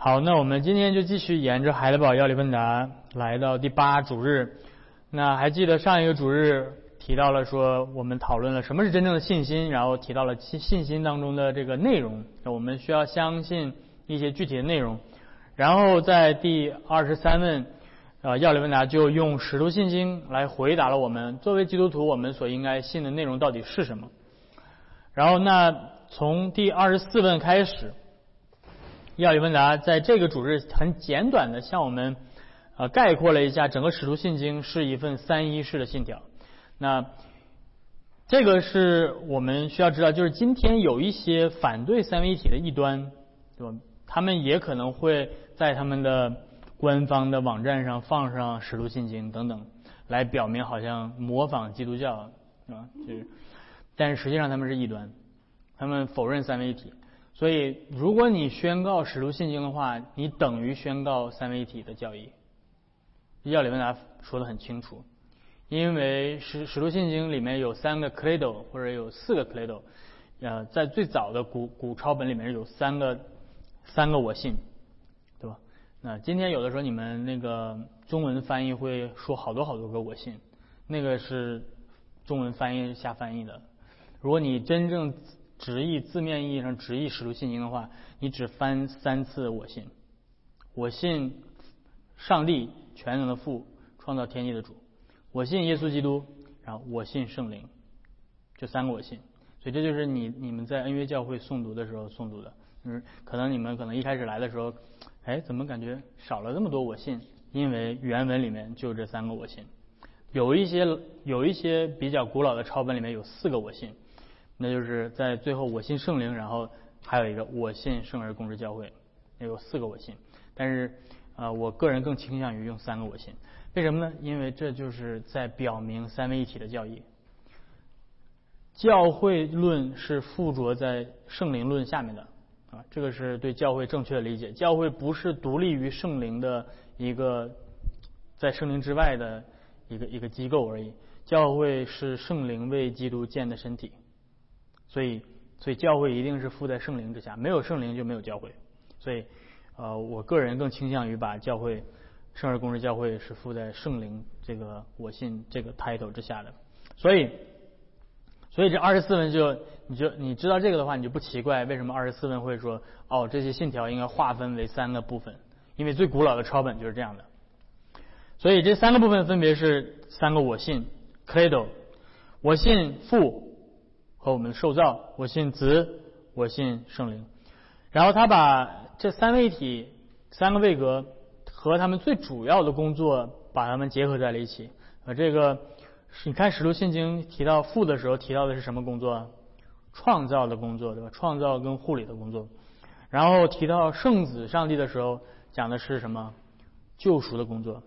好，那我们今天就继续沿着海德堡要理问答来到第八主日。那还记得上一个主日提到了说，我们讨论了什么是真正的信心，然后提到了信信心当中的这个内容，我们需要相信一些具体的内容。然后在第二十三问，呃，要理问答就用使徒信心来回答了我们作为基督徒我们所应该信的内容到底是什么。然后那从第二十四问开始。要理问答在这个主日很简短的向我们呃概括了一下整个使徒信经是一份三一式的信条。那这个是我们需要知道，就是今天有一些反对三位一体的异端，对吧？他们也可能会在他们的官方的网站上放上使徒信经等等，来表明好像模仿基督教，是吧？就是，但是实际上他们是异端，他们否认三位一体。所以，如果你宣告使徒信经的话，你等于宣告三位一体的教义。要里问答说的很清楚，因为使使徒信经里面有三个 credo 或者有四个 credo，呃，在最早的古古抄本里面有三个三个我信，对吧？那今天有的时候你们那个中文翻译会说好多好多个我信，那个是中文翻译下翻译的。如果你真正直译字面意义上直译使徒信经的话，你只翻三次我信，我信上帝全能的父，创造天地的主，我信耶稣基督，然后我信圣灵，就三个我信。所以这就是你你们在恩约教会诵读的时候诵读的，就是可能你们可能一开始来的时候，哎，怎么感觉少了这么多我信？因为原文里面就这三个我信，有一些有一些比较古老的抄本里面有四个我信。那就是在最后，我信圣灵，然后还有一个我信圣而共之教会，有四个我信。但是，呃，我个人更倾向于用三个我信。为什么呢？因为这就是在表明三位一体的教义。教会论是附着在圣灵论下面的，啊，这个是对教会正确的理解。教会不是独立于圣灵的一个在圣灵之外的一个一个机构而已。教会是圣灵为基督建的身体。所以，所以教会一定是附在圣灵之下，没有圣灵就没有教会。所以，呃，我个人更倾向于把教会圣而公之教会是附在圣灵这个我信这个 title 之下的。所以，所以这二十四问就你就你知道这个的话，你就不奇怪为什么二十四问会说哦，这些信条应该划分为三个部分，因为最古老的抄本就是这样的。所以这三个部分分别是三个我信 credo，我信父。我们受造，我信子，我信圣灵。然后他把这三位一体、三个位格和他们最主要的工作把它们结合在了一起。呃，这个你看《使徒信经》提到父的时候提到的是什么工作？创造的工作，对吧？创造跟护理的工作。然后提到圣子上帝的时候讲的是什么？救赎的工作。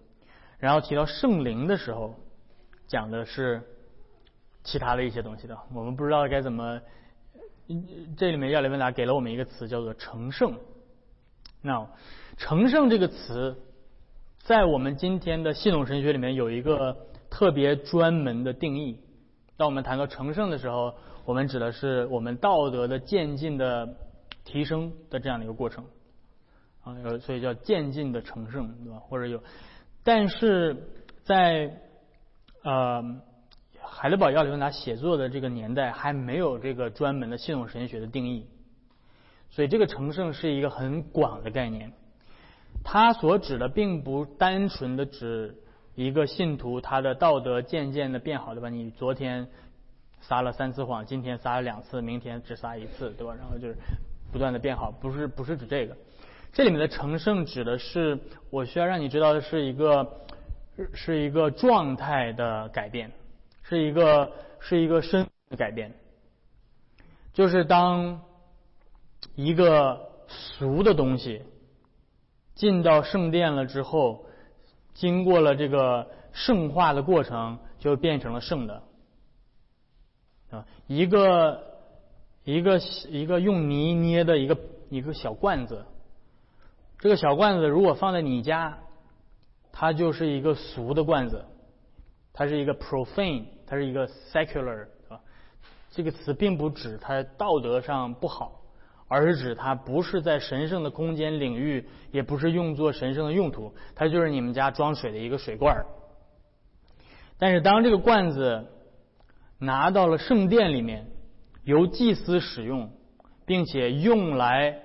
然后提到圣灵的时候讲的是。其他的一些东西的，我们不知道该怎么。这里面亚里文达给了我们一个词，叫做成圣。那成圣这个词，在我们今天的系统神学里面有一个特别专门的定义。当我们谈到成圣的时候，我们指的是我们道德的渐进的提升的这样的一个过程。啊，所以叫渐进的成圣，对吧？或者有，但是在呃。海德堡要理问答写作的这个年代还没有这个专门的系统神学的定义，所以这个成圣是一个很广的概念。它所指的并不单纯的指一个信徒他的道德渐渐的变好，对吧？你昨天撒了三次谎，今天撒了两次，明天只撒一次，对吧？然后就是不断的变好，不是不是指这个。这里面的成圣指的是我需要让你知道的是一个是一个状态的改变。是一个是一个身的改变，就是当一个俗的东西进到圣殿了之后，经过了这个圣化的过程，就变成了圣的啊，一个一个一个用泥捏的一个一个小罐子，这个小罐子如果放在你家，它就是一个俗的罐子，它是一个 profane。它是一个 secular，啊，这个词并不指它道德上不好，而是指它不是在神圣的空间领域，也不是用作神圣的用途，它就是你们家装水的一个水罐儿。但是当这个罐子拿到了圣殿里面，由祭司使用，并且用来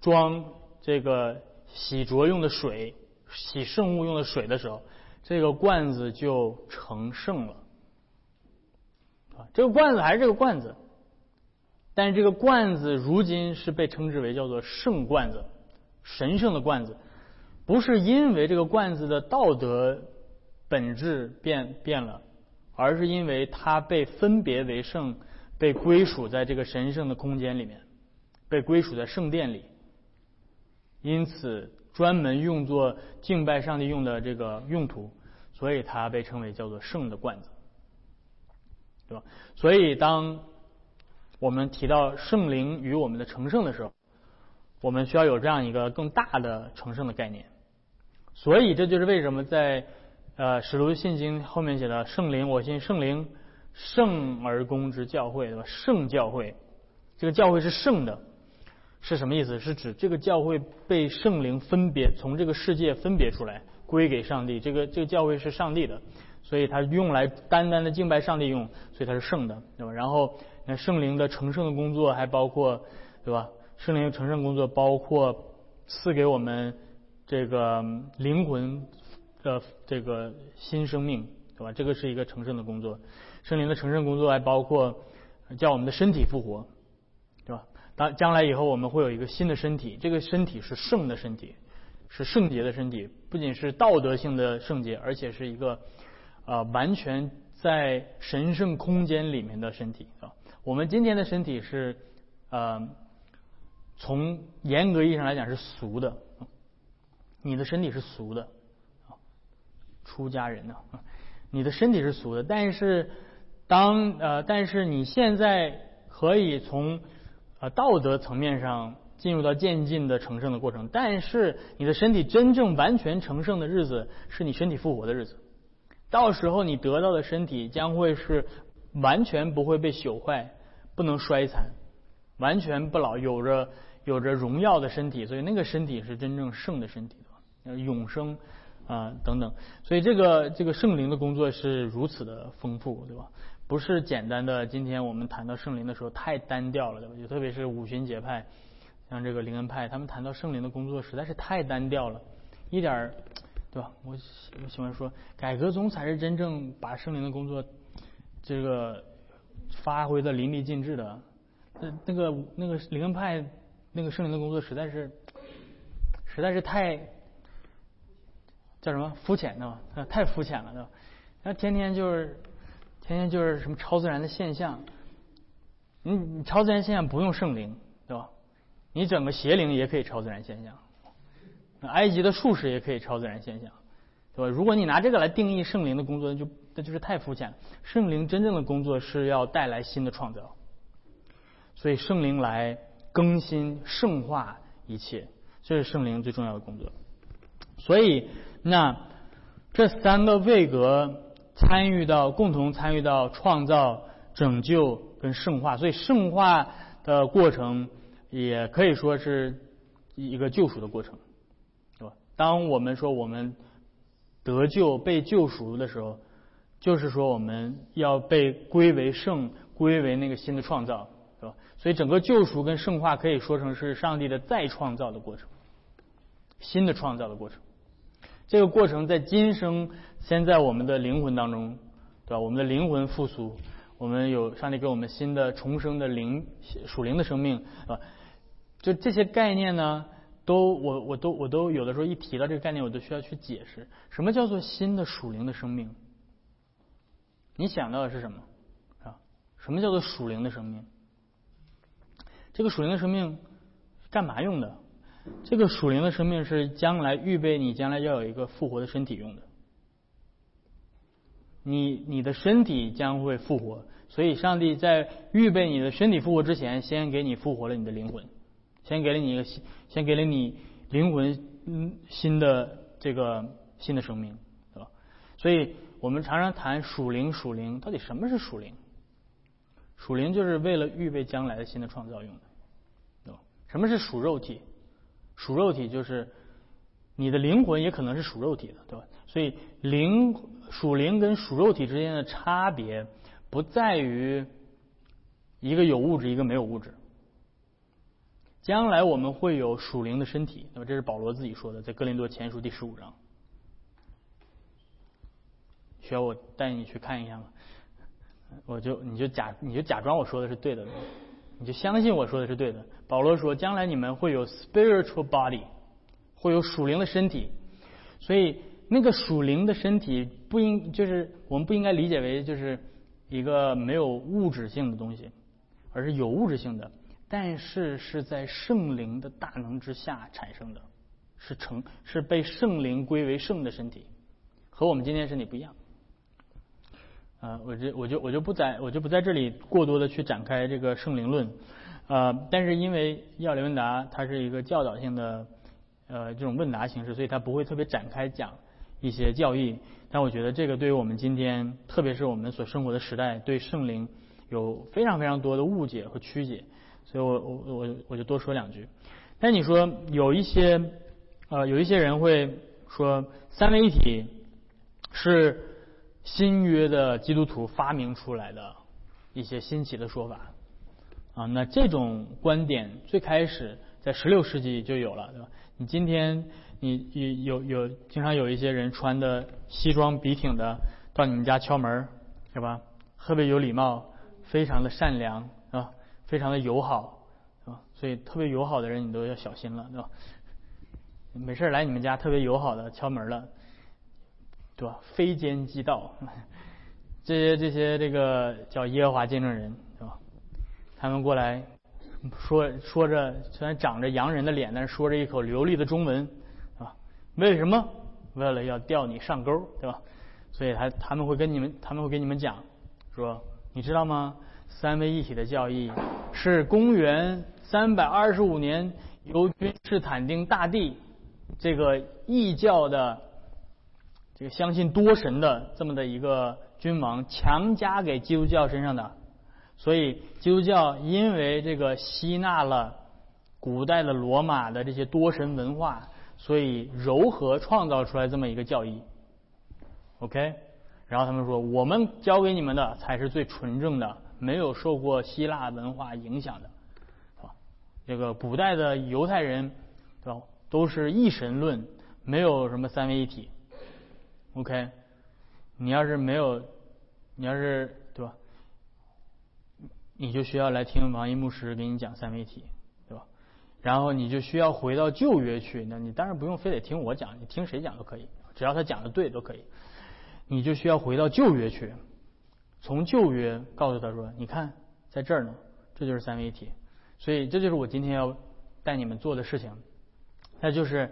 装这个洗濯用的水、洗圣物用的水的时候，这个罐子就成圣了。这个罐子还是这个罐子。但是这个罐子如今是被称之为叫做圣罐子，神圣的罐子，不是因为这个罐子的道德本质变变了，而是因为它被分别为圣，被归属在这个神圣的空间里面，被归属在圣殿里，因此专门用作敬拜上帝用的这个用途，所以它被称为叫做圣的罐子，对吧？所以当我们提到圣灵与我们的成圣的时候，我们需要有这样一个更大的成圣的概念。所以这就是为什么在呃使徒信经后面写的圣灵，我信圣灵，圣而公之教会，对吧？圣教会，这个教会是圣的，是什么意思？是指这个教会被圣灵分别从这个世界分别出来，归给上帝。这个这个教会是上帝的，所以它用来单单的敬拜上帝用，所以它是圣的，对吧？然后。那圣灵的成圣的工作还包括，对吧？圣灵成圣工作包括赐给我们这个灵魂的这个新生命，对吧？这个是一个成圣的工作。圣灵的成圣工作还包括叫我们的身体复活，对吧？当将来以后我们会有一个新的身体，这个身体是圣的身体，是圣洁的身体，不仅是道德性的圣洁，而且是一个啊完全在神圣空间里面的身体啊。我们今天的身体是，呃，从严格意义上来讲是俗的，你的身体是俗的，出家人呢，你的身体是俗的，但是当呃，但是你现在可以从呃道德层面上进入到渐进的成圣的过程，但是你的身体真正完全成圣的日子是你身体复活的日子，到时候你得到的身体将会是。完全不会被朽坏，不能衰残，完全不老，有着有着荣耀的身体，所以那个身体是真正圣的身体，永生啊等等。所以这个这个圣灵的工作是如此的丰富，对吧？不是简单的。今天我们谈到圣灵的时候太单调了，对吧？就特别是五旬节派，像这个灵恩派，他们谈到圣灵的工作实在是太单调了，一点儿，对吧？我我喜欢说，改革宗才是真正把圣灵的工作。这个发挥的淋漓尽致的，那那个那个灵恩派那个圣灵的工作实在是实在是太叫什么肤浅的嘛，太肤浅了，对吧？那天天就是天天就是什么超自然的现象，你你超自然现象不用圣灵，对吧？你整个邪灵也可以超自然现象，埃及的术士也可以超自然现象，对吧？如果你拿这个来定义圣灵的工作，那就那就是太肤浅了。圣灵真正的工作是要带来新的创造，所以圣灵来更新、圣化一切，这是圣灵最重要的工作。所以，那这三个位格参与到、共同参与到创造、拯救跟圣化，所以圣化的过程也可以说是一个救赎的过程，当我们说我们得救、被救赎的时候。就是说，我们要被归为圣，归为那个新的创造，是吧？所以整个救赎跟圣化可以说成是上帝的再创造的过程，新的创造的过程。这个过程在今生先在我们的灵魂当中，对吧？我们的灵魂复苏，我们有上帝给我们新的重生的灵属灵的生命，啊，就这些概念呢，都我我都我都有的时候一提到这个概念，我都需要去解释，什么叫做新的属灵的生命。你想到的是什么？啊，什么叫做属灵的生命？这个属灵的生命干嘛用的？这个属灵的生命是将来预备你将来要有一个复活的身体用的。你你的身体将会复活，所以上帝在预备你的身体复活之前，先给你复活了你的灵魂，先给了你一个新，先给了你灵魂嗯新的这个新的生命，对吧？所以。我们常常谈属灵，属灵到底什么是属灵？属灵就是为了预备将来的新的创造用的，对吧什么是属肉体？属肉体就是你的灵魂也可能是属肉体的，对吧？所以灵属灵跟属肉体之间的差别不在于一个有物质，一个没有物质。将来我们会有属灵的身体，那么这是保罗自己说的，在哥林多前书第十五章。需要我带你去看一下吗？我就你就假你就假装我说的是对的，你就相信我说的是对的。保罗说，将来你们会有 spiritual body，会有属灵的身体。所以那个属灵的身体不应就是我们不应该理解为就是一个没有物质性的东西，而是有物质性的，但是是在圣灵的大能之下产生的，是成是被圣灵归为圣的身体，和我们今天身体不一样。啊，我就我就我就不在我就不在这里过多的去展开这个圣灵论，呃，但是因为要理问答它是一个教导性的呃这种问答形式，所以它不会特别展开讲一些教义。但我觉得这个对于我们今天，特别是我们所生活的时代，对圣灵有非常非常多的误解和曲解，所以我我我我就多说两句。但你说有一些呃有一些人会说三位一体是。新约的基督徒发明出来的一些新奇的说法啊，那这种观点最开始在十六世纪就有了，对吧？你今天你有有有经常有一些人穿的西装笔挺的到你们家敲门，是吧？特别有礼貌，非常的善良，非常的友好，是吧？所以特别友好的人你都要小心了，对吧？没事来你们家特别友好的敲门了。对吧？非奸即盗，这些这些这个叫耶和华见证人，对吧？他们过来说说着，虽然长着洋人的脸，但是说着一口流利的中文，啊，为什么？为了要钓你上钩，对吧？所以他他们会跟你们他们会跟你们讲，说你知道吗？三位一体的教义是公元三百二十五年由君士坦丁大帝这个异教的。这个相信多神的这么的一个君王强加给基督教身上的，所以基督教因为这个吸纳了古代的罗马的这些多神文化，所以柔和创造出来这么一个教义。OK，然后他们说我们教给你们的才是最纯正的，没有受过希腊文化影响的，啊，这个古代的犹太人对吧，都是一神论，没有什么三位一体。OK，你要是没有，你要是对吧？你就需要来听王一牧师给你讲三位一体，对吧？然后你就需要回到旧约去，那你当然不用非得听我讲，你听谁讲都可以，只要他讲的对都可以。你就需要回到旧约去，从旧约告诉他说：“你看，在这儿呢，这就是三位一体。”所以这就是我今天要带你们做的事情，那就是。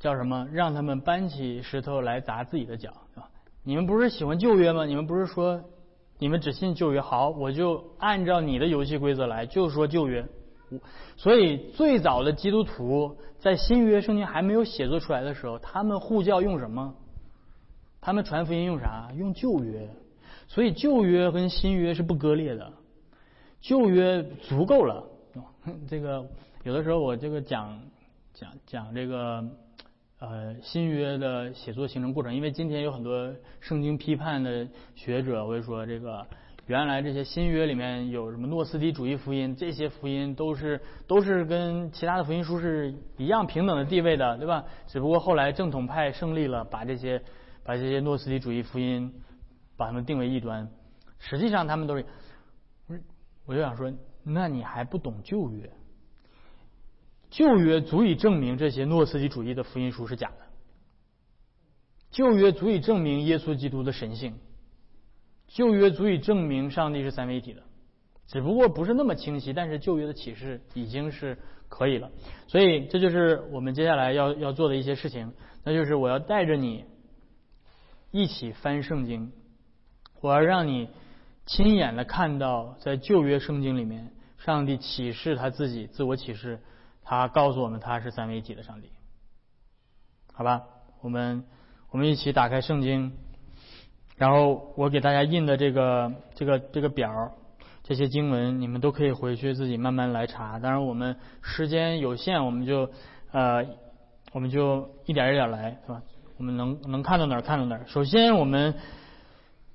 叫什么？让他们搬起石头来砸自己的脚，是吧？你们不是喜欢旧约吗？你们不是说你们只信旧约？好，我就按照你的游戏规则来，就说旧约。所以最早的基督徒在新约圣经还没有写作出来的时候，他们护教用什么？他们传福音用啥？用旧约。所以旧约跟新约是不割裂的，旧约足够了。这个有的时候我这个讲讲讲这个。呃，新约的写作形成过程，因为今天有很多圣经批判的学者会说，这个原来这些新约里面有什么诺斯底主义福音，这些福音都是都是跟其他的福音书是一样平等的地位的，对吧？只不过后来正统派胜利了，把这些把这些诺斯底主义福音把他们定为异端，实际上他们都是，我就想说，那你还不懂旧约？旧约足以证明这些诺斯底主义的福音书是假的。旧约足以证明耶稣基督的神性。旧约足以证明上帝是三位一体的，只不过不是那么清晰。但是旧约的启示已经是可以了。所以这就是我们接下来要要做的一些事情，那就是我要带着你一起翻圣经，我要让你亲眼的看到在旧约圣经里面，上帝启示他自己，自我启示。他告诉我们他是三位一体的上帝，好吧？我们我们一起打开圣经，然后我给大家印的这个这个这个表，这些经文，你们都可以回去自己慢慢来查。当然，我们时间有限，我们就呃，我们就一点一点来，是吧？我们能能看到哪儿看到哪儿。首先，我们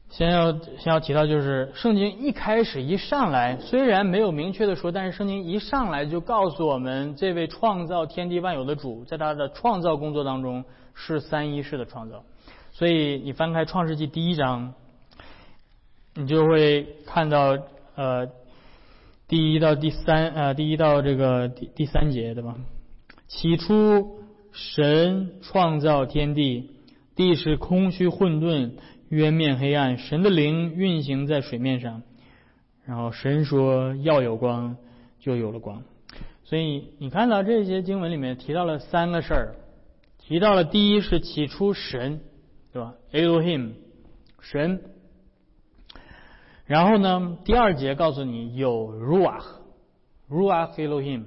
先要先要提到，就是圣经一开始一上来，虽然没有明确的说，但是圣经一上来就告诉我们，这位创造天地万有的主，在他的创造工作当中是三一式的创造。所以，你翻开创世纪第一章，你就会看到。呃，第一到第三，呃，第一到这个第第三节，对吧？起初，神创造天地，地是空虚混沌，渊面黑暗，神的灵运行在水面上。然后神说要有光，就有了光。所以你看到这些经文里面提到了三个事儿，提到了第一是起初神，对吧？Elohim，神。然后呢？第二节告诉你有 ruach，ruach Elohim，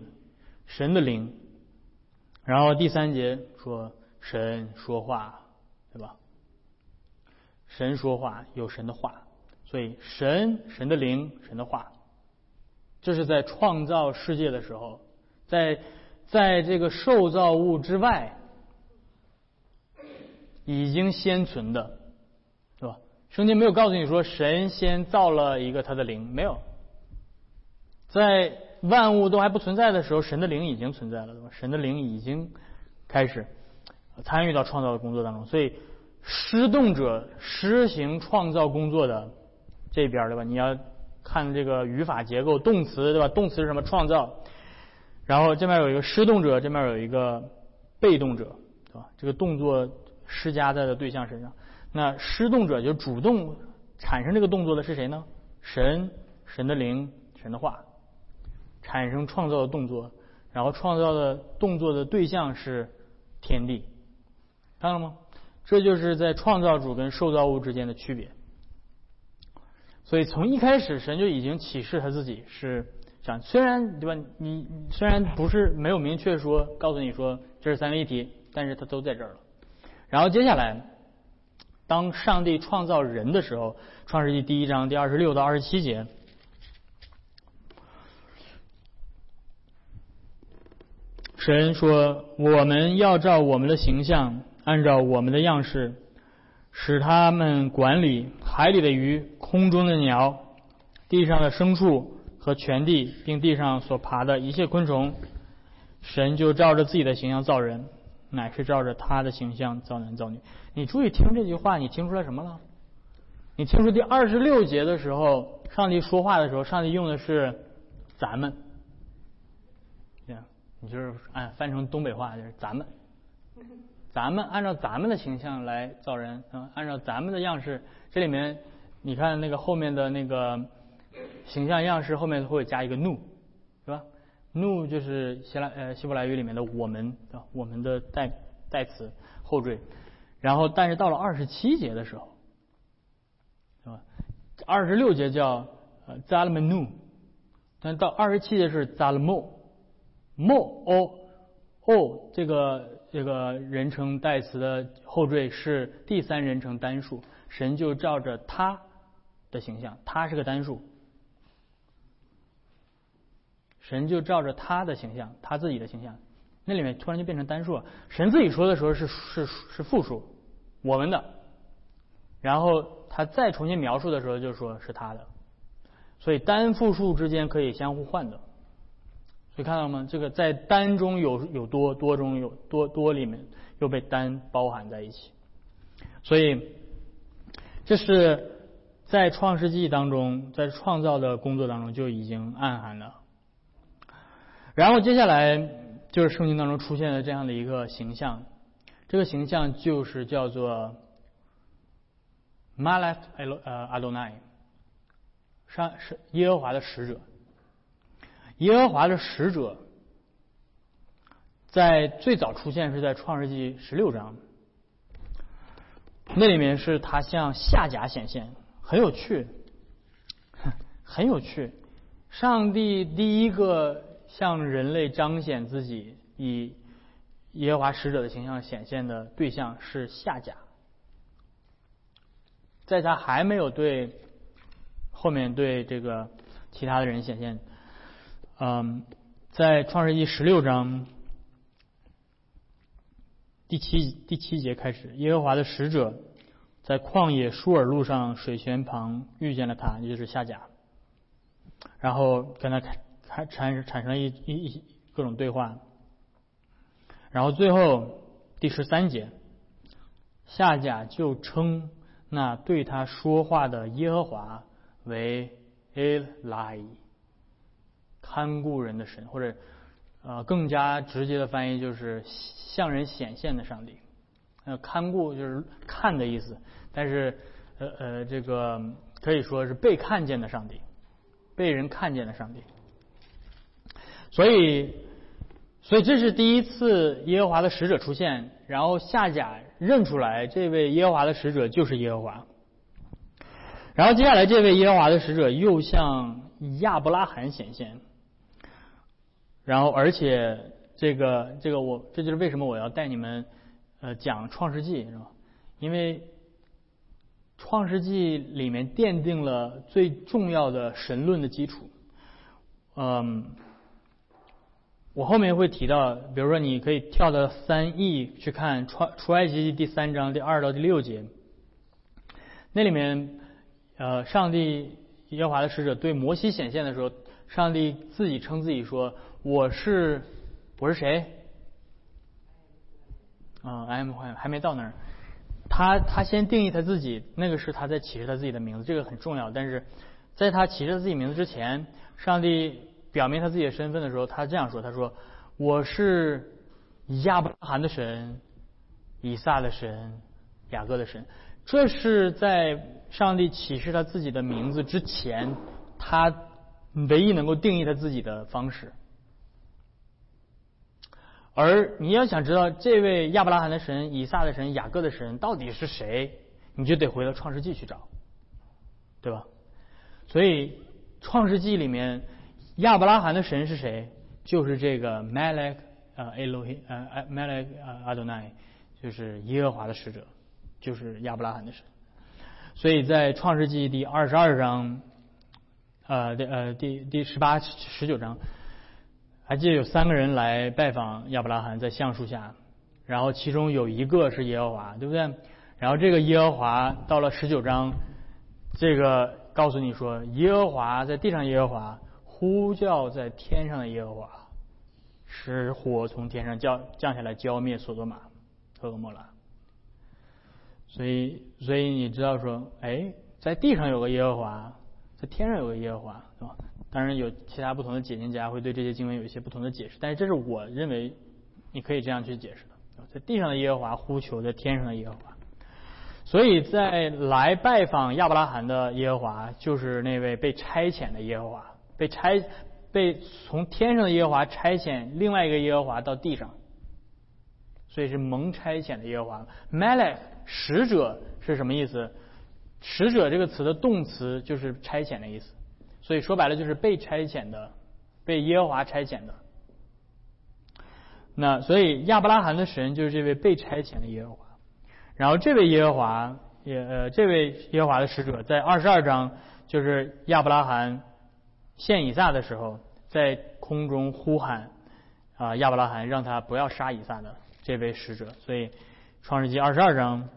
神的灵。然后第三节说神说话，对吧？神说话有神的话，所以神神的灵神的话，这是在创造世界的时候，在在这个受造物之外已经先存的。圣经没有告诉你说神先造了一个他的灵，没有，在万物都还不存在的时候，神的灵已经存在了，对吧？神的灵已经开始参与到创造的工作当中，所以施动者施行创造工作的这边，对吧？你要看这个语法结构，动词，对吧？动词是什么？创造，然后这边有一个施动者，这边有一个被动者，对吧？这个动作施加在的对象身上。那施动者就主动产生这个动作的是谁呢？神、神的灵、神的话，产生创造的动作，然后创造的动作的对象是天地，看到了吗？这就是在创造主跟受造物之间的区别。所以从一开始，神就已经启示他自己是这样。虽然对吧？你虽然不是没有明确说告诉你说这是三位一体，但是他都在这儿了。然后接下来。当上帝创造人的时候，《创世纪》第一章第二十六到二十七节，神说：“我们要照我们的形象，按照我们的样式，使他们管理海里的鱼、空中的鸟、地上的牲畜和全地，并地上所爬的一切昆虫。”神就照着自己的形象造人。乃是照着他的形象造男造女。你注意听这句话，你听出来什么了？你听出第二十六节的时候，上帝说话的时候，上帝用的是咱们，你就是按翻成东北话就是咱们，咱们按照咱们的形象来造人，嗯，按照咱们的样式。这里面你看那个后面的那个形象样式后面会加一个怒，是吧？怒就是希腊呃希伯来语里面的我们啊我们的代代词后缀，然后但是到了二十七节的时候，是吧？二十六节叫呃 zalmanu，但到二十七节是 zalmo mo o o 这个这个人称代词的后缀是第三人称单数，神就照着他的形象，他是个单数。神就照着他的形象，他自己的形象，那里面突然就变成单数了。神自己说的时候是是是复数，我们的，然后他再重新描述的时候就说是他的，所以单复数之间可以相互换的。所以看到吗？这个在单中有有多，多中有多多里面又被单包含在一起，所以这是在创世纪当中，在创造的工作当中就已经暗含了。然后接下来就是圣经当中出现的这样的一个形象，这个形象就是叫做 Malach 呃 Adonai，上是耶和华的使者。耶和华的使者在最早出现是在创世纪十六章，那里面是他向夏甲显现，很有趣，很有趣。上帝第一个。向人类彰显自己以耶和华使者的形象显现的对象是夏甲，在他还没有对后面对这个其他的人显现。嗯，在创世纪十六章第七第七节开始，耶和华的使者在旷野舒尔路上水泉旁遇见了他，也就是夏甲，然后跟他产产产产生了一一各种对话，然后最后第十三节，夏甲就称那对他说话的耶和华为 Eli。看顾人的神，或者呃更加直接的翻译就是向人显现的上帝。呃，看顾就是看的意思，但是呃呃这个可以说是被看见的上帝，被人看见的上帝。所以，所以这是第一次耶和华的使者出现，然后夏甲认出来这位耶和华的使者就是耶和华。然后接下来这位耶和华的使者又向亚伯拉罕显现。然后，而且这个这个我这就是为什么我要带你们呃讲创世纪是吧？因为创世纪里面奠定了最重要的神论的基础。嗯，我后面会提到，比如说你可以跳到三 E 去看创出埃及记第三章第二到第六节，那里面呃上帝耶和华的使者对摩西显现的时候，上帝自己称自己说。我是我是谁？啊，M 还还没到那儿。他他先定义他自己，那个是他在启示他自己的名字，这个很重要。但是在他启示自己名字之前，上帝表明他自己的身份的时候，他这样说：“他说我是亚伯拉罕的神，以撒的神，雅各的神。”这是在上帝启示他自己的名字之前，他唯一能够定义他自己的方式。而你要想知道这位亚伯拉罕的神、以撒的神、雅各的神到底是谁，你就得回到创世纪去找，对吧？所以创世纪里面亚伯拉罕的神是谁？就是这个 Malek 呃，Elohi 呃 Malek 呃 Adonai，就是耶和华的使者，就是亚伯拉罕的神。所以在创世纪第二十二章，呃第呃第第十八十九章。还记得有三个人来拜访亚伯拉罕在橡树下，然后其中有一个是耶和华，对不对？然后这个耶和华到了十九章，这个告诉你说，耶和华在地上，耶和华呼叫在天上的耶和华，使火从天上降降下来浇灭所多玛和蛾摩拉。所以，所以你知道说，哎，在地上有个耶和华，在天上有个耶和华，是吧？当然有其他不同的解经家会对这些经文有一些不同的解释，但是这是我认为你可以这样去解释的：在地上的耶和华呼求，在天上的耶和华。所以在来拜访亚伯拉罕的耶和华，就是那位被差遣的耶和华，被差被从天上的耶和华差遣另外一个耶和华到地上，所以是蒙差遣的耶和华。Malek 使者是什么意思？使者这个词的动词就是差遣的意思。所以说白了就是被差遣的，被耶和华差遣的。那所以亚伯拉罕的神就是这位被差遣的耶和华。然后这位耶和华也呃这位耶和华的使者在二十二章就是亚伯拉罕献以撒的时候，在空中呼喊啊亚伯拉罕让他不要杀以撒的这位使者。所以创世纪二十二章。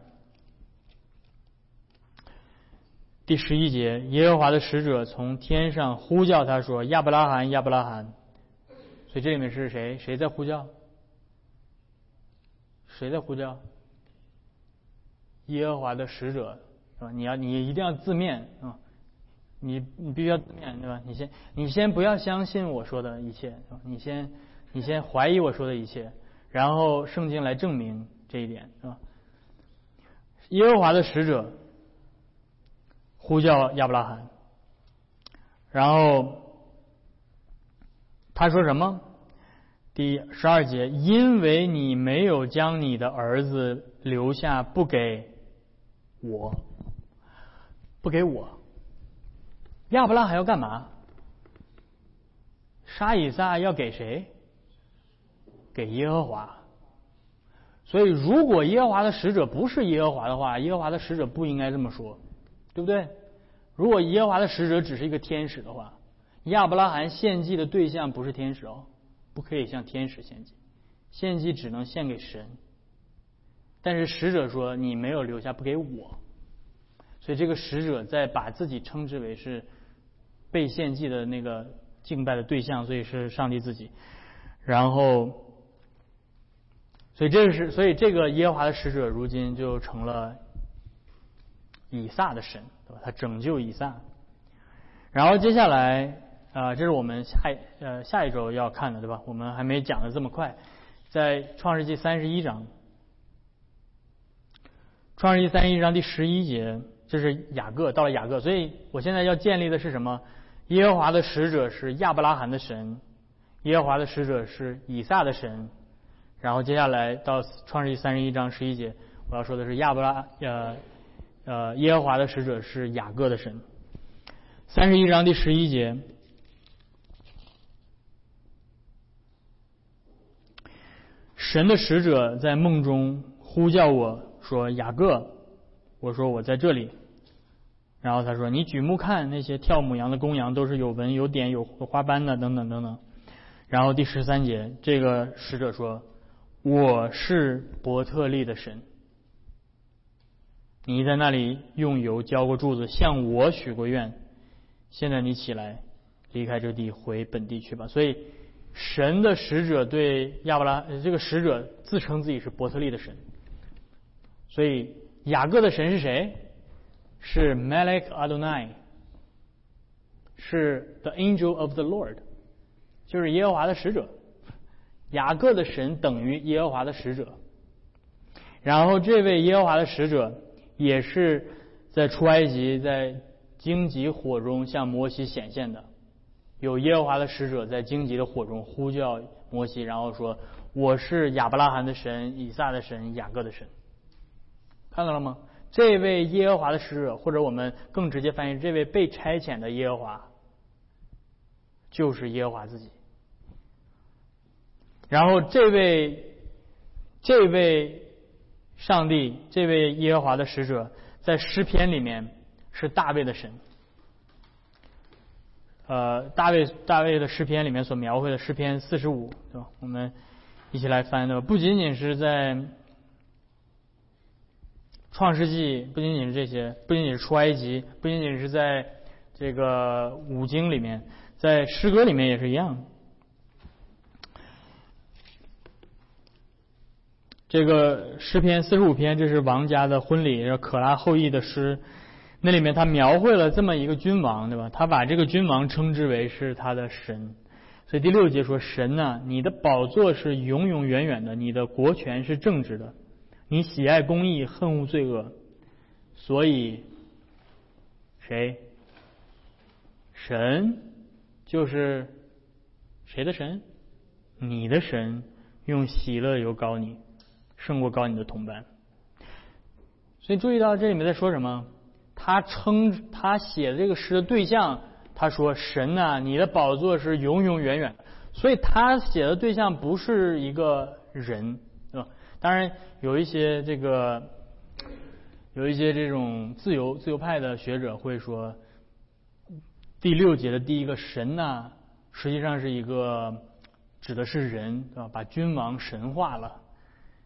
第十一节，耶和华的使者从天上呼叫他说：“亚伯拉罕，亚伯拉罕。”所以这里面是谁？谁在呼叫？谁在呼叫？耶和华的使者是吧？你要你一定要字面啊！你你必须要字面对吧？你先你先不要相信我说的一切是吧？你先你先怀疑我说的一切，然后圣经来证明这一点是吧？耶和华的使者。呼叫亚伯拉罕，然后他说什么？第十二节，因为你没有将你的儿子留下，不给我，不给我，亚伯拉罕要干嘛？杀以撒要给谁？给耶和华。所以，如果耶和华的使者不是耶和华的话，耶和华的使者不应该这么说，对不对？如果耶和华的使者只是一个天使的话，亚伯拉罕献祭的对象不是天使哦，不可以向天使献祭，献祭只能献给神。但是使者说你没有留下不给我，所以这个使者在把自己称之为是被献祭的那个敬拜的对象，所以是上帝自己。然后，所以这是所以这个耶和华的使者如今就成了以撒的神，对吧？他拯救以撒。然后接下来啊，这是我们下呃下一周要看的，对吧？我们还没讲的这么快，在创世纪三十一章。创世纪三十一章第十一节，这是雅各到了雅各，所以我现在要建立的是什么？耶和华的使者是亚伯拉罕的神，耶和华的使者是以撒的神。然后接下来到创世纪三十一章十一节，我要说的是亚伯拉呃呃耶和华的使者是雅各的神。三十一章第十一节，神的使者在梦中呼叫我。说雅各，我说我在这里，然后他说你举目看那些跳母羊的公羊都是有纹有点有花斑的等等等等，然后第十三节这个使者说我是伯特利的神，你在那里用油浇过柱子向我许过愿，现在你起来离开这地回本地去吧。所以神的使者对亚伯拉这个使者自称自己是伯特利的神。所以雅各的神是谁？是 Malek Adonai，是 The Angel of the Lord，就是耶和华的使者。雅各的神等于耶和华的使者。然后这位耶和华的使者也是在出埃及在荆棘火中向摩西显现的。有耶和华的使者在荆棘的火中呼叫摩西，然后说：“我是亚伯拉罕的神、以撒的神、雅各的神。”看到了吗？这位耶和华的使者，或者我们更直接翻译，这位被差遣的耶和华，就是耶和华自己。然后这位这位上帝，这位耶和华的使者，在诗篇里面是大卫的神。呃，大卫大卫的诗篇里面所描绘的诗篇四十五，对吧？我们一起来翻，对吧？不仅仅是在。创世纪不仅仅是这些，不仅仅是出埃及，不仅仅是在这个五经里面，在诗歌里面也是一样。这个诗篇四十五篇，这是王家的婚礼，可拉后裔的诗，那里面他描绘了这么一个君王，对吧？他把这个君王称之为是他的神，所以第六节说：“神呐，你的宝座是永永远远的，你的国权是正直的。”你喜爱公义，恨恶罪恶，所以谁？神就是谁的神？你的神用喜乐油膏你，胜过高你的同伴。所以注意到这里面在说什么？他称他写的这个诗的对象，他说：“神呐，你的宝座是永永远远。”所以他写的对象不是一个人。当然，有一些这个，有一些这种自由自由派的学者会说，第六节的第一个神呐，实际上是一个指的是人，对吧？把君王神化了。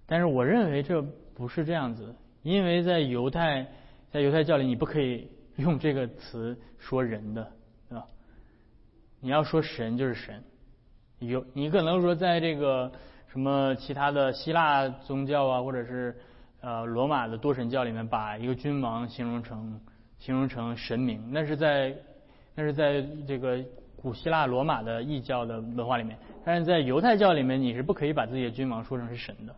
但是我认为这不是这样子，因为在犹太在犹太教里，你不可以用这个词说人的，对吧？你要说神就是神，有你可能说在这个。什么其他的希腊宗教啊，或者是呃罗马的多神教里面，把一个君王形容成形容成神明，那是在那是在这个古希腊罗马的异教的文化里面，但是在犹太教里面，你是不可以把自己的君王说成是神的。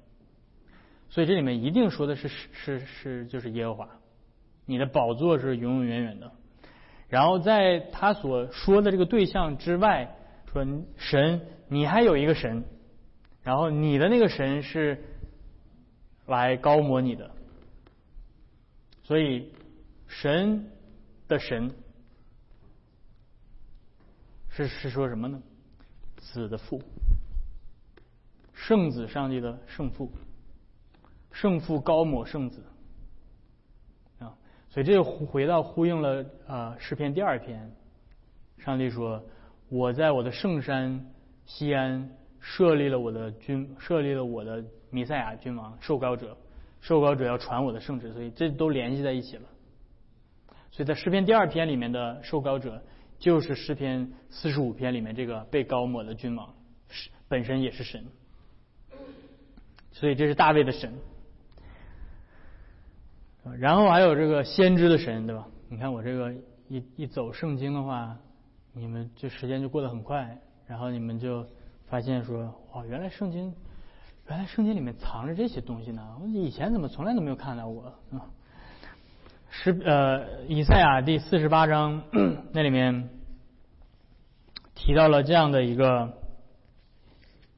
所以这里面一定说的是是是是就是耶和华，你的宝座是永永远远的。然后在他所说的这个对象之外，说神，你还有一个神。然后你的那个神是来高摩你的，所以神的神是是说什么呢？子的父，圣子上帝的圣父，圣父高抹圣子啊，所以这就回到呼应了啊诗篇第二篇，上帝说我在我的圣山西安设立了我的君，设立了我的弥赛亚君王受膏者，受膏者要传我的圣旨，所以这都联系在一起了。所以在诗篇第二篇里面的受膏者，就是诗篇四十五篇里面这个被高抹的君王，是本身也是神。所以这是大卫的神。然后还有这个先知的神，对吧？你看我这个一一走圣经的话，你们这时间就过得很快，然后你们就发现说，哇，原来圣经，原来圣经里面藏着这些东西呢，我以前怎么从来都没有看到过啊？是呃，以赛亚第四十八章 那里面提到了这样的一个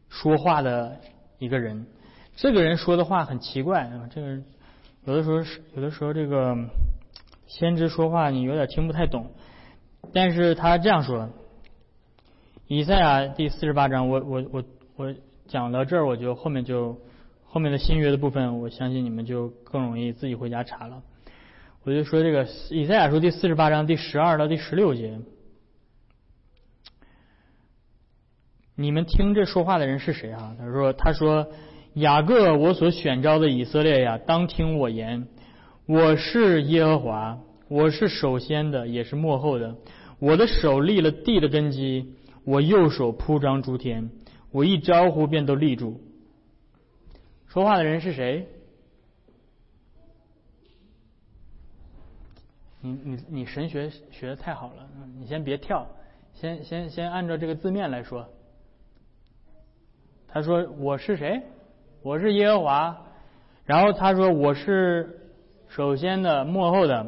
说话的一个人，这个人说的话很奇怪，这个人。有的时候是有的时候这个先知说话你有点听不太懂，但是他这样说，以赛亚第四十八章，我我我我讲到这儿，我就后面就后面的新约的部分，我相信你们就更容易自己回家查了。我就说这个以赛亚书第四十八章第十二到第十六节，你们听这说话的人是谁啊？他说他说。雅各，我所选召的以色列呀，当听我言。我是耶和华，我是首先的，也是幕后的。我的手立了地的根基，我右手铺张诸天。我一招呼，便都立住。说话的人是谁？你你你神学学的太好了，你先别跳，先先先按照这个字面来说。他说：“我是谁？”我是耶和华，然后他说我是首先的幕后的，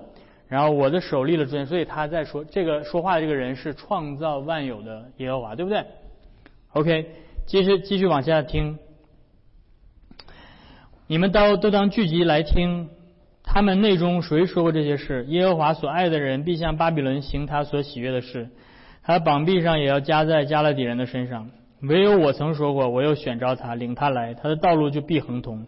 然后我的手立了尊，所以他在说这个说话的这个人是创造万有的耶和华，对不对？OK，继续继续往下听，你们都都当聚集来听，他们内中谁说过这些事？耶和华所爱的人必向巴比伦行他所喜悦的事，他的绑臂上也要加在加勒底人的身上。唯有我曾说过，我又选召他，领他来，他的道路就必亨通。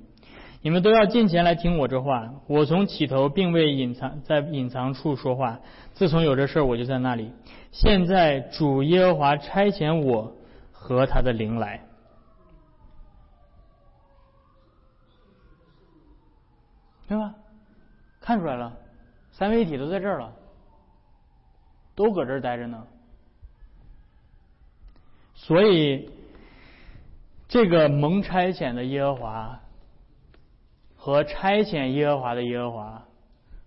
你们都要进前来听我这话。我从起头并未隐藏在隐藏处说话，自从有这事儿，我就在那里。现在主耶和华差遣我和他的灵来，对吧？看出来了，三位一体都在这儿了，都搁这儿待着呢。所以，这个蒙差遣的耶和华和差遣耶和华的耶和华，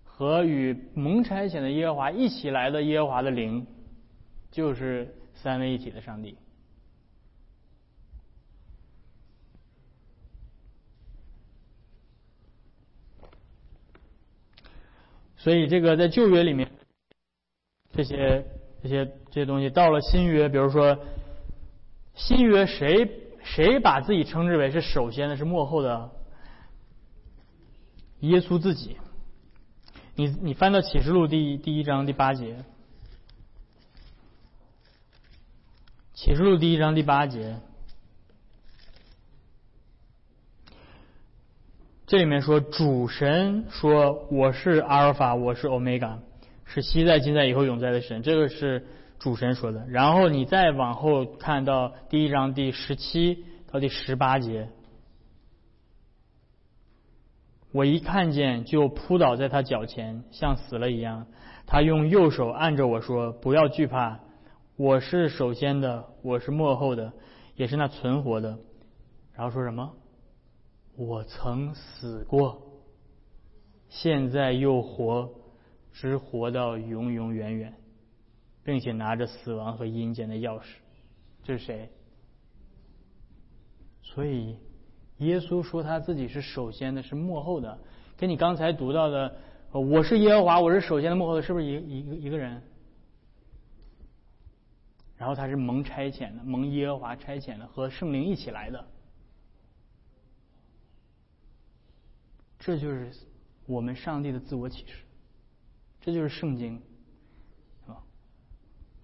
和与蒙差遣的耶和华一起来的耶和华的灵，就是三位一体的上帝。所以，这个在旧约里面，这些这些这些东西，到了新约，比如说。新约谁谁把自己称之为是首先的，是幕后的？耶稣自己。你你翻到启示录第第一章第八节，启示录第一章第八节，这里面说主神说我是阿尔法，我是欧米伽，是昔在今在以后永在的神，这个是。主神说的，然后你再往后看到第一章第十七到第十八节，我一看见就扑倒在他脚前，像死了一样。他用右手按着我说：“不要惧怕，我是首先的，我是幕后的，也是那存活的。”然后说什么？我曾死过，现在又活，直活到永永远远。并且拿着死亡和阴间的钥匙，这是谁？所以耶稣说他自己是首先的，是幕后的，跟你刚才读到的“我是耶和华，我是首先的，幕后的”是不是一一个一个人？然后他是蒙差遣的，蒙耶和华差遣的，和圣灵一起来的，这就是我们上帝的自我启示，这就是圣经。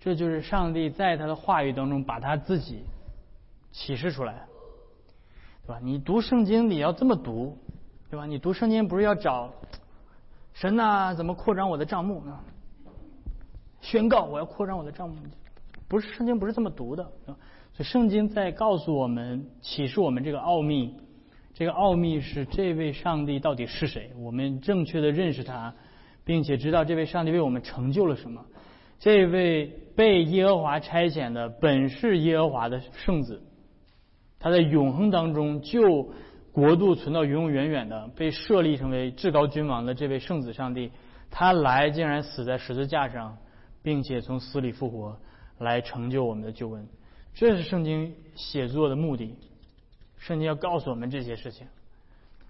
这就是上帝在他的话语当中把他自己启示出来，对吧？你读圣经你要这么读，对吧？你读圣经不是要找神呐？怎么扩张我的账目呢？宣告我要扩张我的账目，不是圣经不是这么读的。所以圣经在告诉我们、启示我们这个奥秘。这个奥秘是这位上帝到底是谁？我们正确的认识他，并且知道这位上帝为我们成就了什么。这位被耶和华差遣的本是耶和华的圣子，他在永恒当中就国度存到永永远远的，被设立成为至高君王的这位圣子上帝，他来竟然死在十字架上，并且从死里复活，来成就我们的救恩。这是圣经写作的目的。圣经要告诉我们这些事情，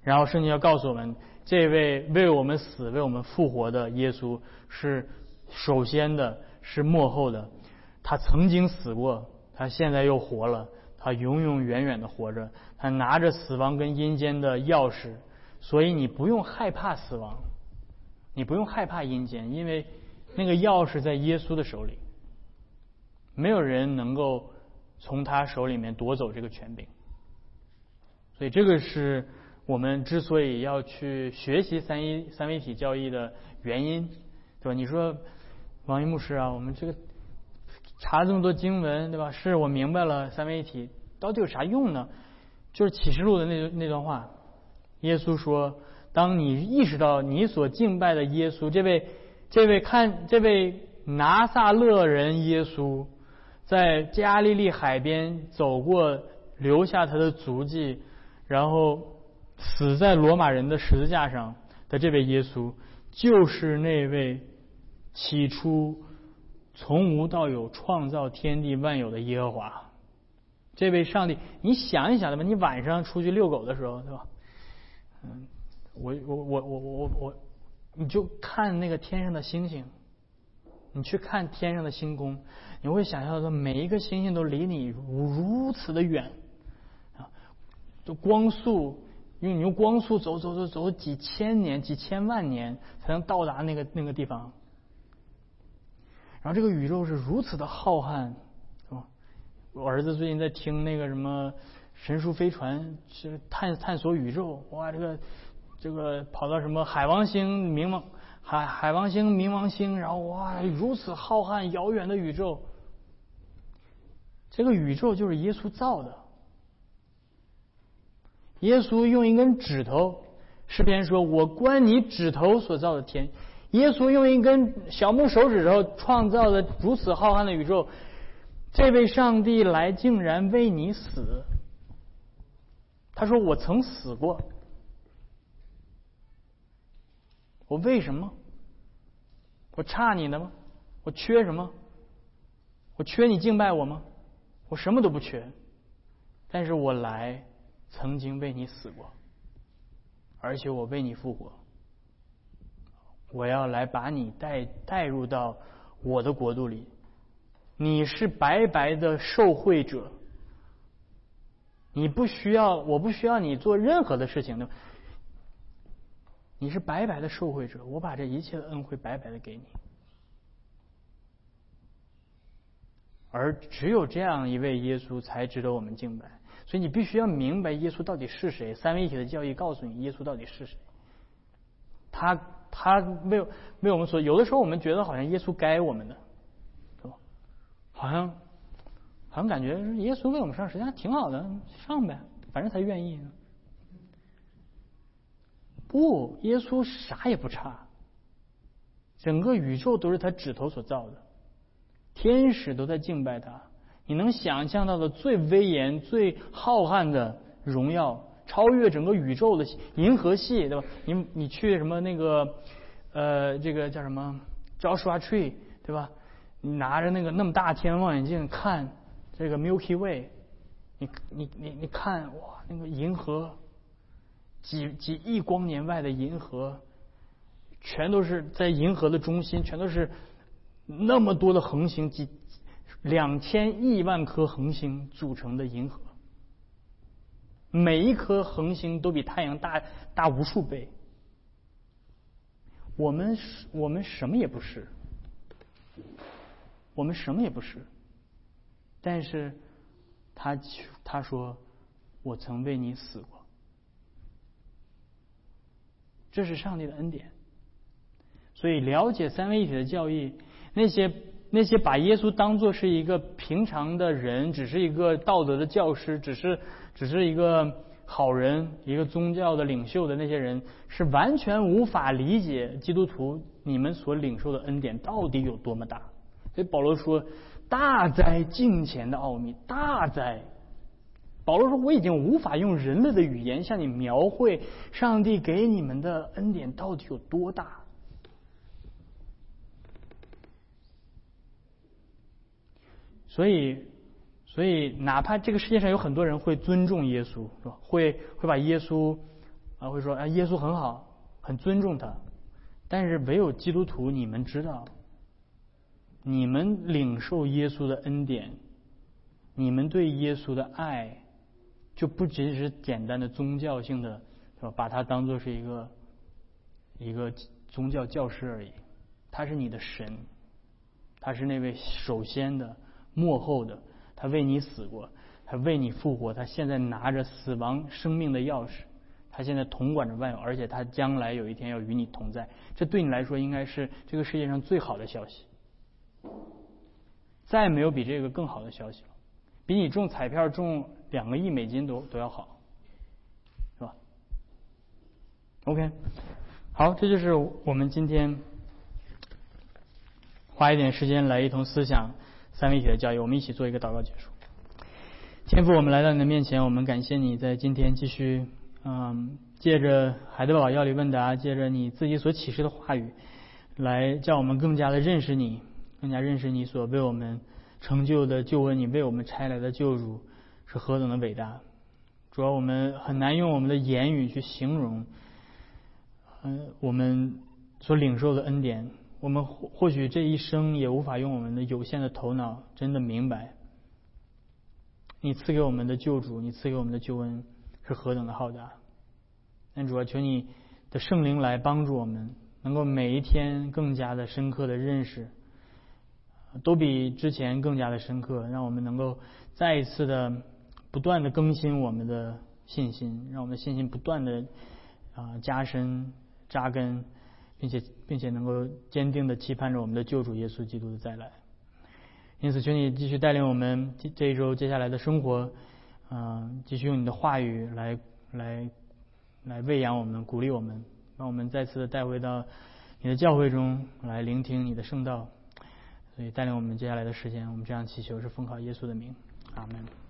然后圣经要告诉我们，这位为我们死、为我们复活的耶稣是首先的，是幕后的。他曾经死过，他现在又活了，他永永远远的活着。他拿着死亡跟阴间的钥匙，所以你不用害怕死亡，你不用害怕阴间，因为那个钥匙在耶稣的手里，没有人能够从他手里面夺走这个权柄。所以这个是我们之所以要去学习三一三位一体教义的原因，对吧？你说王一牧师啊，我们这个查了这么多经文，对吧？是我明白了三位一体到底有啥用呢？就是启示录的那那段话，耶稣说：“当你意识到你所敬拜的耶稣，这位这位看这位拿撒勒人耶稣，在加利利海边走过，留下他的足迹。”然后死在罗马人的十字架上的这位耶稣，就是那位起初从无到有创造天地万有的耶和华。这位上帝，你想一想，对吧？你晚上出去遛狗的时候，对吧？嗯，我我我我我我，你就看那个天上的星星，你去看天上的星空，你会想象到每一个星星都离你如此的远啊。就光速，用你用光速走走走走几千年、几千万年才能到达那个那个地方。然后这个宇宙是如此的浩瀚，是吧？我儿子最近在听那个什么神书飞船，是探探索宇宙。哇，这个这个跑到什么海王星、冥王海海王星、冥王星，然后哇，如此浩瀚遥远的宇宙，这个宇宙就是耶稣造的。耶稣用一根指头，诗篇说：“我观你指头所造的天。”耶稣用一根小木手指头创造了如此浩瀚的宇宙，这位上帝来竟然为你死。他说：“我曾死过，我为什么？我差你的吗？我缺什么？我缺你敬拜我吗？我什么都不缺，但是我来。”曾经为你死过，而且我为你复活。我要来把你带带入到我的国度里。你是白白的受惠者，你不需要，我不需要你做任何的事情的。你是白白的受惠者，我把这一切的恩惠白白的给你。而只有这样一位耶稣，才值得我们敬拜。所以你必须要明白耶稣到底是谁。三位一体的教义告诉你耶稣到底是谁。他他为为我们所有的时候我们觉得好像耶稣该我们的，对吧？好像好像感觉耶稣为我们上，实际上挺好的，上呗，反正他愿意。不，耶稣啥也不差，整个宇宙都是他指头所造的，天使都在敬拜他。你能想象到的最威严、最浩瀚的荣耀，超越整个宇宙的银河系，对吧？你你去什么那个呃，这个叫什么 Joshua Tree，对吧？你拿着那个那么大天文望远镜看这个 Milky Way，你你你你看哇，那个银河几几亿光年外的银河，全都是在银河的中心，全都是那么多的恒星几。两千亿万颗恒星组成的银河，每一颗恒星都比太阳大大无数倍。我们，我们什么也不是，我们什么也不是。但是，他他说：“我曾为你死过。”这是上帝的恩典。所以，了解三位一体的教义，那些。那些把耶稣当做是一个平常的人，只是一个道德的教师，只是只是一个好人，一个宗教的领袖的那些人，是完全无法理解基督徒你们所领受的恩典到底有多么大。所以保罗说：“大哉敬虔的奥秘，大哉！”保罗说：“我已经无法用人类的语言向你描绘上帝给你们的恩典到底有多大。”所以，所以哪怕这个世界上有很多人会尊重耶稣，是吧？会会把耶稣啊，会说啊，耶稣很好，很尊重他。但是唯有基督徒，你们知道，你们领受耶稣的恩典，你们对耶稣的爱，就不仅是简单的宗教性的，是吧？把他当做是一个一个宗教教师而已。他是你的神，他是那位首先的。幕后的，他为你死过，他为你复活，他现在拿着死亡生命的钥匙，他现在统管着万有，而且他将来有一天要与你同在。这对你来说应该是这个世界上最好的消息，再没有比这个更好的消息了，比你中彩票中两个亿美金都都要好，是吧？OK，好，这就是我们今天花一点时间来一同思想。三位一体的教育，我们一起做一个祷告结束。天父，我们来到你的面前，我们感谢你在今天继续，嗯，借着海德堡药理问答，借着你自己所启示的话语，来叫我们更加的认识你，更加认识你所为我们成就的救恩，你为我们拆来的救主是何等的伟大。主要我们很难用我们的言语去形容，嗯，我们所领受的恩典。我们或或许这一生也无法用我们的有限的头脑真的明白，你赐给我们的救主，你赐给我们的救恩是何等的浩大。但主啊求你的圣灵来帮助我们，能够每一天更加的深刻的认识，都比之前更加的深刻，让我们能够再一次的不断的更新我们的信心，让我们的信心不断的啊加深扎根。并且，并且能够坚定的期盼着我们的救主耶稣基督的再来。因此，求你继续带领我们这一周接下来的生活，嗯，继续用你的话语来来来喂养我们，鼓励我们，把我们再次的带回到你的教会中来聆听你的圣道。所以，带领我们接下来的时间，我们这样祈求是奉靠耶稣的名，阿门。